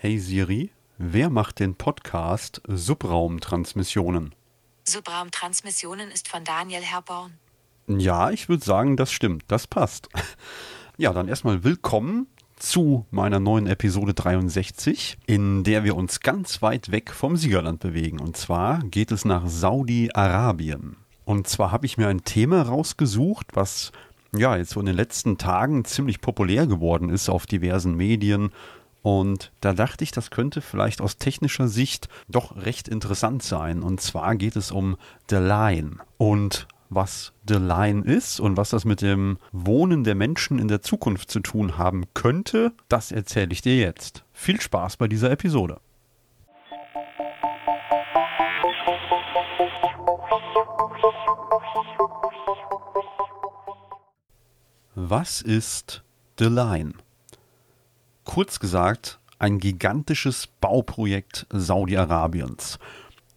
Hey Siri, wer macht den Podcast Subraumtransmissionen? Subraumtransmissionen ist von Daniel Herborn. Ja, ich würde sagen, das stimmt. Das passt. Ja, dann erstmal willkommen zu meiner neuen Episode 63, in der wir uns ganz weit weg vom Siegerland bewegen. Und zwar geht es nach Saudi-Arabien. Und zwar habe ich mir ein Thema rausgesucht, was ja jetzt so in den letzten Tagen ziemlich populär geworden ist auf diversen Medien. Und da dachte ich, das könnte vielleicht aus technischer Sicht doch recht interessant sein. Und zwar geht es um The Line. Und was The Line ist und was das mit dem Wohnen der Menschen in der Zukunft zu tun haben könnte, das erzähle ich dir jetzt. Viel Spaß bei dieser Episode. Was ist The Line? Kurz gesagt, ein gigantisches Bauprojekt Saudi-Arabiens.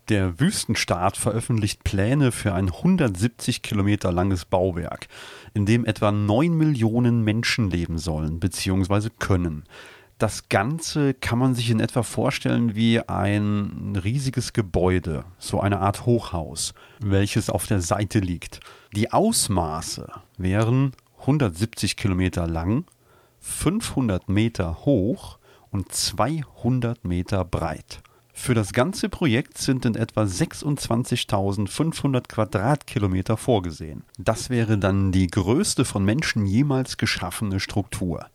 Der Wüstenstaat veröffentlicht Pläne für ein 170 Kilometer langes Bauwerk, in dem etwa 9 Millionen Menschen leben sollen bzw. können. Das Ganze kann man sich in etwa vorstellen wie ein riesiges Gebäude, so eine Art Hochhaus, welches auf der Seite liegt. Die Ausmaße wären 170 Kilometer lang, 500 Meter hoch und 200 Meter breit. Für das ganze Projekt sind in etwa 26.500 Quadratkilometer vorgesehen. Das wäre dann die größte von Menschen jemals geschaffene Struktur.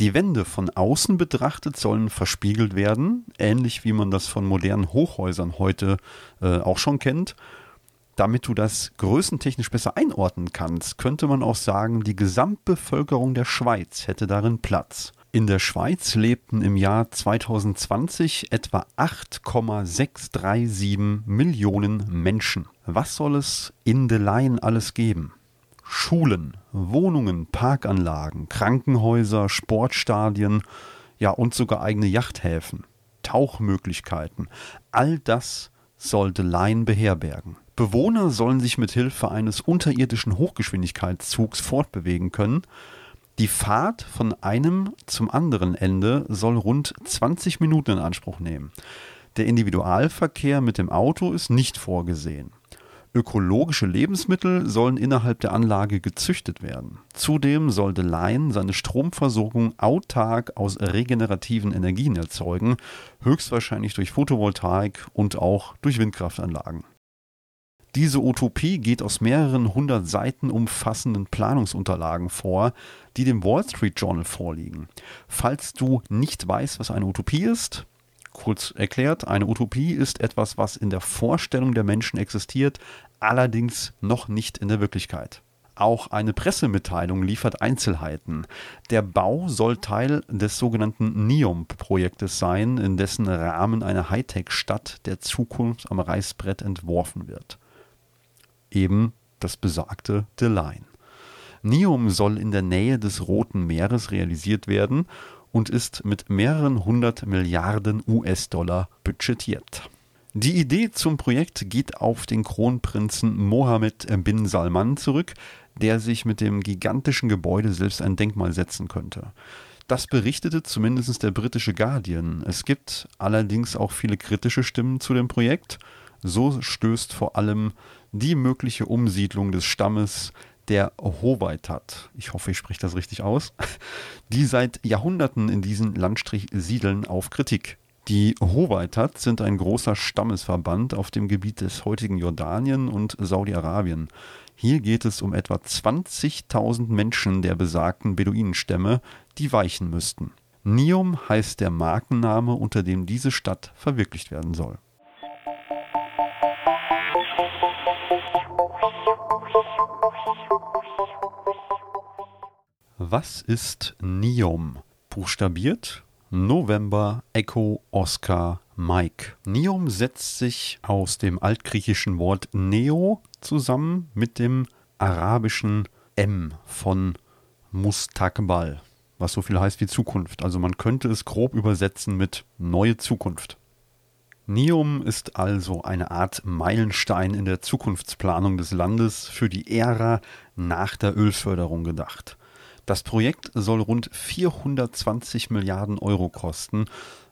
Die Wände von außen betrachtet sollen verspiegelt werden, ähnlich wie man das von modernen Hochhäusern heute äh, auch schon kennt. Damit du das größentechnisch besser einordnen kannst, könnte man auch sagen, die Gesamtbevölkerung der Schweiz hätte darin Platz. In der Schweiz lebten im Jahr 2020 etwa 8,637 Millionen Menschen. Was soll es in De Leyen alles geben? Schulen, Wohnungen, Parkanlagen, Krankenhäuser, Sportstadien, ja und sogar eigene Yachthäfen, Tauchmöglichkeiten. All das soll De Leyen beherbergen. Bewohner sollen sich mit Hilfe eines unterirdischen Hochgeschwindigkeitszugs fortbewegen können die Fahrt von einem zum anderen Ende soll rund 20 Minuten in Anspruch nehmen. Der Individualverkehr mit dem Auto ist nicht vorgesehen. Ökologische Lebensmittel sollen innerhalb der Anlage gezüchtet werden. Zudem soll The Line seine Stromversorgung autark aus regenerativen Energien erzeugen, höchstwahrscheinlich durch Photovoltaik und auch durch Windkraftanlagen. Diese Utopie geht aus mehreren hundert Seiten umfassenden Planungsunterlagen vor, die dem Wall Street Journal vorliegen. Falls du nicht weißt, was eine Utopie ist, kurz erklärt, eine Utopie ist etwas, was in der Vorstellung der Menschen existiert, allerdings noch nicht in der Wirklichkeit. Auch eine Pressemitteilung liefert Einzelheiten. Der Bau soll Teil des sogenannten NEOM-Projektes sein, in dessen Rahmen eine Hightech-Stadt der Zukunft am Reißbrett entworfen wird eben das besagte The Line. Neum soll in der Nähe des Roten Meeres realisiert werden und ist mit mehreren hundert Milliarden US-Dollar budgetiert. Die Idee zum Projekt geht auf den Kronprinzen Mohammed bin Salman zurück, der sich mit dem gigantischen Gebäude selbst ein Denkmal setzen könnte. Das berichtete zumindest der britische Guardian. Es gibt allerdings auch viele kritische Stimmen zu dem Projekt. So stößt vor allem die mögliche Umsiedlung des Stammes der Howaitat, ich hoffe, ich spreche das richtig aus, die seit Jahrhunderten in diesem Landstrich siedeln, auf Kritik. Die Howaitat sind ein großer Stammesverband auf dem Gebiet des heutigen Jordanien und Saudi-Arabien. Hier geht es um etwa 20.000 Menschen der besagten Beduinenstämme, die weichen müssten. Nium heißt der Markenname, unter dem diese Stadt verwirklicht werden soll. Was ist NIOM? Buchstabiert November Echo Oscar Mike. NIOM setzt sich aus dem altgriechischen Wort Neo zusammen mit dem arabischen M von Mustakbal, was so viel heißt wie Zukunft. Also man könnte es grob übersetzen mit neue Zukunft. NEOM ist also eine Art Meilenstein in der Zukunftsplanung des Landes für die Ära nach der Ölförderung gedacht. Das Projekt soll rund 420 Milliarden Euro kosten,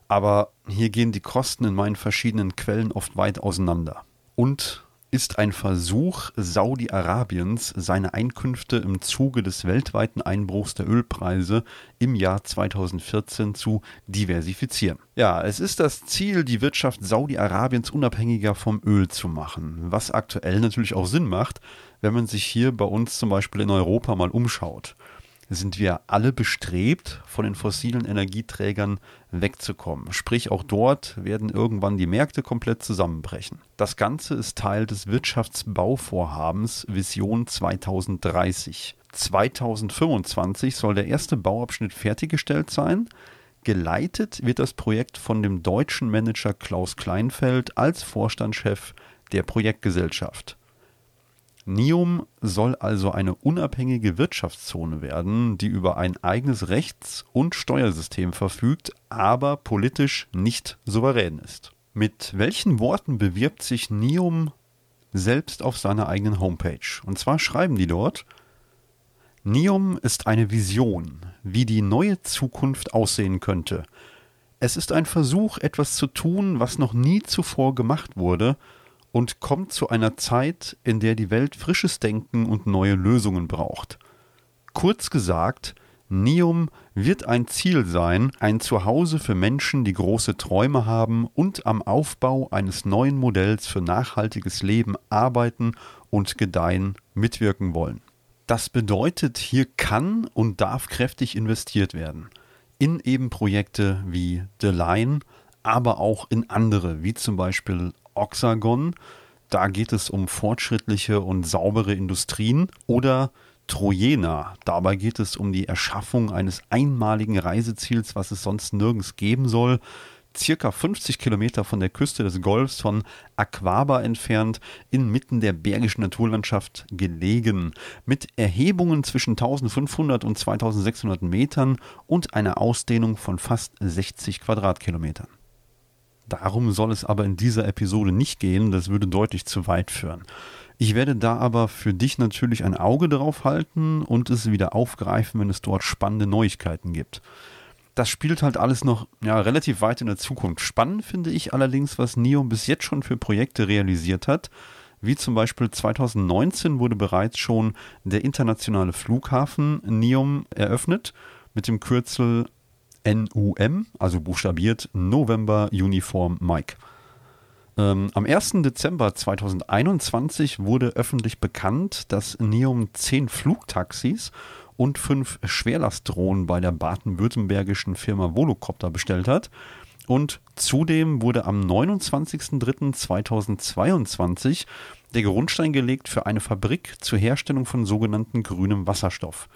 aber hier gehen die Kosten in meinen verschiedenen Quellen oft weit auseinander. Und ist ein Versuch Saudi-Arabiens, seine Einkünfte im Zuge des weltweiten Einbruchs der Ölpreise im Jahr 2014 zu diversifizieren. Ja, es ist das Ziel, die Wirtschaft Saudi-Arabiens unabhängiger vom Öl zu machen, was aktuell natürlich auch Sinn macht, wenn man sich hier bei uns zum Beispiel in Europa mal umschaut sind wir alle bestrebt, von den fossilen Energieträgern wegzukommen. Sprich, auch dort werden irgendwann die Märkte komplett zusammenbrechen. Das Ganze ist Teil des Wirtschaftsbauvorhabens Vision 2030. 2025 soll der erste Bauabschnitt fertiggestellt sein. Geleitet wird das Projekt von dem deutschen Manager Klaus Kleinfeld als Vorstandschef der Projektgesellschaft. NIUM soll also eine unabhängige Wirtschaftszone werden, die über ein eigenes Rechts- und Steuersystem verfügt, aber politisch nicht souverän ist. Mit welchen Worten bewirbt sich NIUM selbst auf seiner eigenen Homepage? Und zwar schreiben die dort, NIUM ist eine Vision, wie die neue Zukunft aussehen könnte. Es ist ein Versuch, etwas zu tun, was noch nie zuvor gemacht wurde, und kommt zu einer Zeit, in der die Welt frisches Denken und neue Lösungen braucht. Kurz gesagt, Neum wird ein Ziel sein, ein Zuhause für Menschen, die große Träume haben und am Aufbau eines neuen Modells für nachhaltiges Leben arbeiten und gedeihen mitwirken wollen. Das bedeutet, hier kann und darf kräftig investiert werden. In eben Projekte wie The Line, aber auch in andere, wie zum Beispiel Oxagon. Da geht es um fortschrittliche und saubere Industrien. Oder Trojena. Dabei geht es um die Erschaffung eines einmaligen Reiseziels, was es sonst nirgends geben soll. Circa 50 Kilometer von der Küste des Golfs von Aquaba entfernt, inmitten der bergischen Naturlandschaft gelegen, mit Erhebungen zwischen 1500 und 2600 Metern und einer Ausdehnung von fast 60 Quadratkilometern. Darum soll es aber in dieser Episode nicht gehen, das würde deutlich zu weit führen. Ich werde da aber für dich natürlich ein Auge drauf halten und es wieder aufgreifen, wenn es dort spannende Neuigkeiten gibt. Das spielt halt alles noch ja, relativ weit in der Zukunft. Spannend finde ich allerdings, was NEOM bis jetzt schon für Projekte realisiert hat. Wie zum Beispiel 2019 wurde bereits schon der internationale Flughafen NEOM eröffnet mit dem Kürzel NUM, also buchstabiert November Uniform Mike. Ähm, am 1. Dezember 2021 wurde öffentlich bekannt, dass Neum 10 Flugtaxis und 5 Schwerlastdrohnen bei der baden-württembergischen Firma Volocopter bestellt hat. Und zudem wurde am 29.03.2022 der Grundstein gelegt für eine Fabrik zur Herstellung von sogenannten grünem Wasserstoff.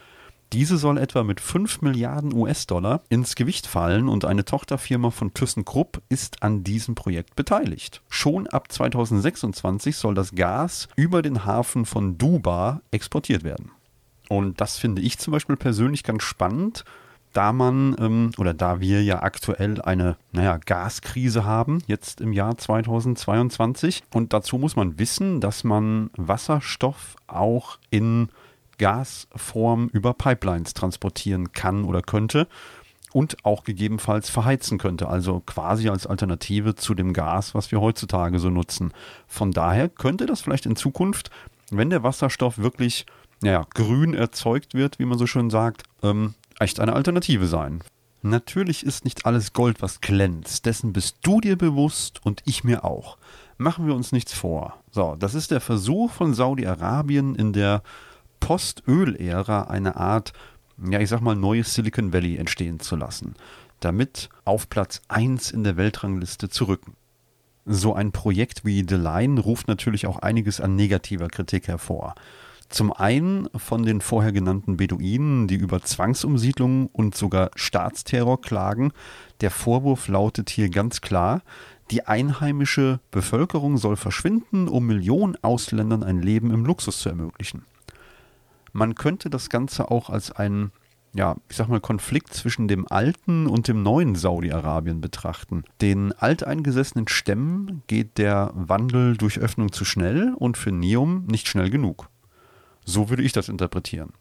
Diese soll etwa mit 5 Milliarden US-Dollar ins Gewicht fallen und eine Tochterfirma von ThyssenKrupp ist an diesem Projekt beteiligt. Schon ab 2026 soll das Gas über den Hafen von Duba exportiert werden. Und das finde ich zum Beispiel persönlich ganz spannend, da man ähm, oder da wir ja aktuell eine naja, Gaskrise haben, jetzt im Jahr 2022. Und dazu muss man wissen, dass man Wasserstoff auch in Gasform über Pipelines transportieren kann oder könnte und auch gegebenenfalls verheizen könnte, also quasi als Alternative zu dem Gas, was wir heutzutage so nutzen. Von daher könnte das vielleicht in Zukunft, wenn der Wasserstoff wirklich naja, grün erzeugt wird, wie man so schön sagt, ähm, echt eine Alternative sein. Natürlich ist nicht alles Gold, was glänzt. Dessen bist du dir bewusst und ich mir auch. Machen wir uns nichts vor. So, das ist der Versuch von Saudi-Arabien in der Post-Öl-Ära eine Art, ja, ich sag mal, neues Silicon Valley entstehen zu lassen, damit auf Platz 1 in der Weltrangliste zu rücken. So ein Projekt wie The Line ruft natürlich auch einiges an negativer Kritik hervor. Zum einen von den vorher genannten Beduinen, die über Zwangsumsiedlung und sogar Staatsterror klagen. Der Vorwurf lautet hier ganz klar, die einheimische Bevölkerung soll verschwinden, um Millionen Ausländern ein Leben im Luxus zu ermöglichen. Man könnte das Ganze auch als einen ja, ich sag mal, Konflikt zwischen dem alten und dem neuen Saudi-Arabien betrachten. Den alteingesessenen Stämmen geht der Wandel durch Öffnung zu schnell und für Neum nicht schnell genug. So würde ich das interpretieren.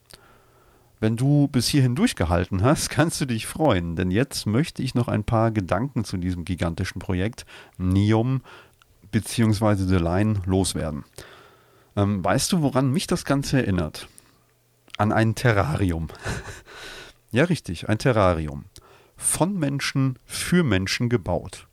Wenn du bis hierhin durchgehalten hast, kannst du dich freuen, denn jetzt möchte ich noch ein paar Gedanken zu diesem gigantischen Projekt Neom bzw. The Line loswerden. Ähm, weißt du, woran mich das Ganze erinnert? An ein Terrarium. ja, richtig, ein Terrarium. Von Menschen für Menschen gebaut.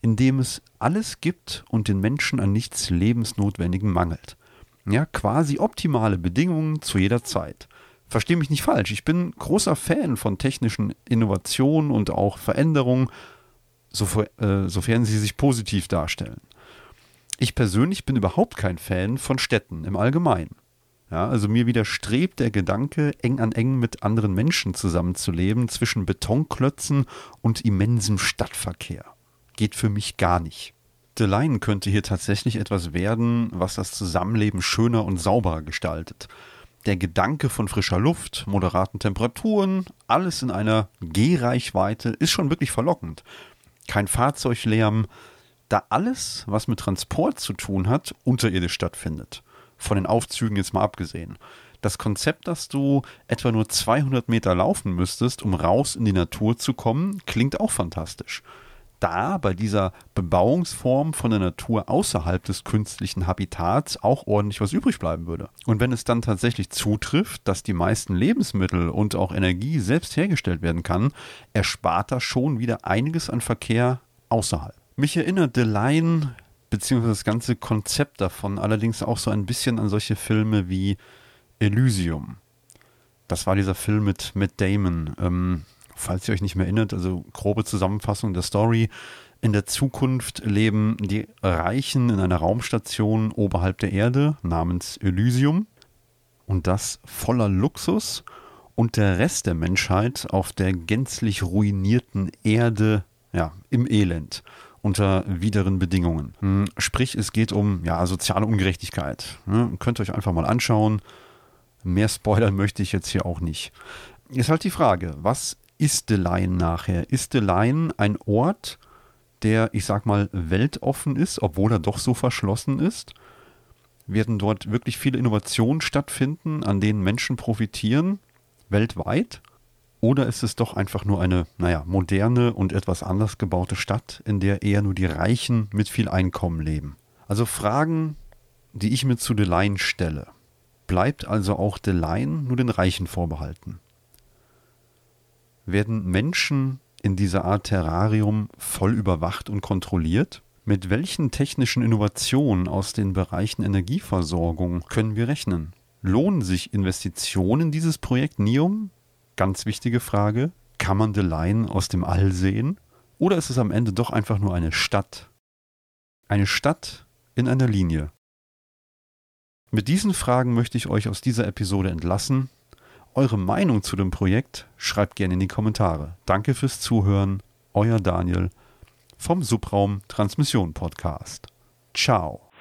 In dem es alles gibt und den Menschen an nichts Lebensnotwendigen mangelt. Ja, quasi optimale Bedingungen zu jeder Zeit. Verstehe mich nicht falsch, ich bin großer Fan von technischen Innovationen und auch Veränderungen, äh, sofern sie sich positiv darstellen. Ich persönlich bin überhaupt kein Fan von Städten im Allgemeinen. Ja, also mir widerstrebt der Gedanke, eng an eng mit anderen Menschen zusammenzuleben, zwischen Betonklötzen und immensem Stadtverkehr. Geht für mich gar nicht. Line könnte hier tatsächlich etwas werden, was das Zusammenleben schöner und sauberer gestaltet. Der Gedanke von frischer Luft, moderaten Temperaturen, alles in einer Gehreichweite ist schon wirklich verlockend. Kein Fahrzeuglärm, da alles, was mit Transport zu tun hat, unterirdisch stattfindet. Von den Aufzügen jetzt mal abgesehen. Das Konzept, dass du etwa nur 200 Meter laufen müsstest, um raus in die Natur zu kommen, klingt auch fantastisch da bei dieser Bebauungsform von der Natur außerhalb des künstlichen Habitats auch ordentlich was übrig bleiben würde. Und wenn es dann tatsächlich zutrifft, dass die meisten Lebensmittel und auch Energie selbst hergestellt werden kann, erspart das schon wieder einiges an Verkehr außerhalb. Mich erinnert The Line beziehungsweise das ganze Konzept davon allerdings auch so ein bisschen an solche Filme wie Elysium. Das war dieser Film mit Matt Damon. Ähm, falls ihr euch nicht mehr erinnert, also grobe Zusammenfassung der Story. In der Zukunft leben die Reichen in einer Raumstation oberhalb der Erde namens Elysium und das voller Luxus und der Rest der Menschheit auf der gänzlich ruinierten Erde, ja, im Elend unter wideren Bedingungen. Hm, sprich, es geht um ja, soziale Ungerechtigkeit. Ne? Könnt ihr euch einfach mal anschauen. Mehr spoilern möchte ich jetzt hier auch nicht. Ist halt die Frage, was ist Line nachher? Ist Line ein Ort, der, ich sag mal, weltoffen ist, obwohl er doch so verschlossen ist? Werden dort wirklich viele Innovationen stattfinden, an denen Menschen profitieren, weltweit? Oder ist es doch einfach nur eine, naja, moderne und etwas anders gebaute Stadt, in der eher nur die Reichen mit viel Einkommen leben? Also Fragen, die ich mir zu The Line stelle. Bleibt also auch The Line nur den Reichen vorbehalten? Werden Menschen in dieser Art Terrarium voll überwacht und kontrolliert? Mit welchen technischen Innovationen aus den Bereichen Energieversorgung können wir rechnen? Lohnen sich Investitionen in dieses Projekt NIOM? Ganz wichtige Frage. Kann man The Line aus dem All sehen? Oder ist es am Ende doch einfach nur eine Stadt? Eine Stadt in einer Linie. Mit diesen Fragen möchte ich euch aus dieser Episode entlassen eure Meinung zu dem Projekt schreibt gerne in die Kommentare. Danke fürs Zuhören. Euer Daniel vom Subraum Transmission Podcast. Ciao.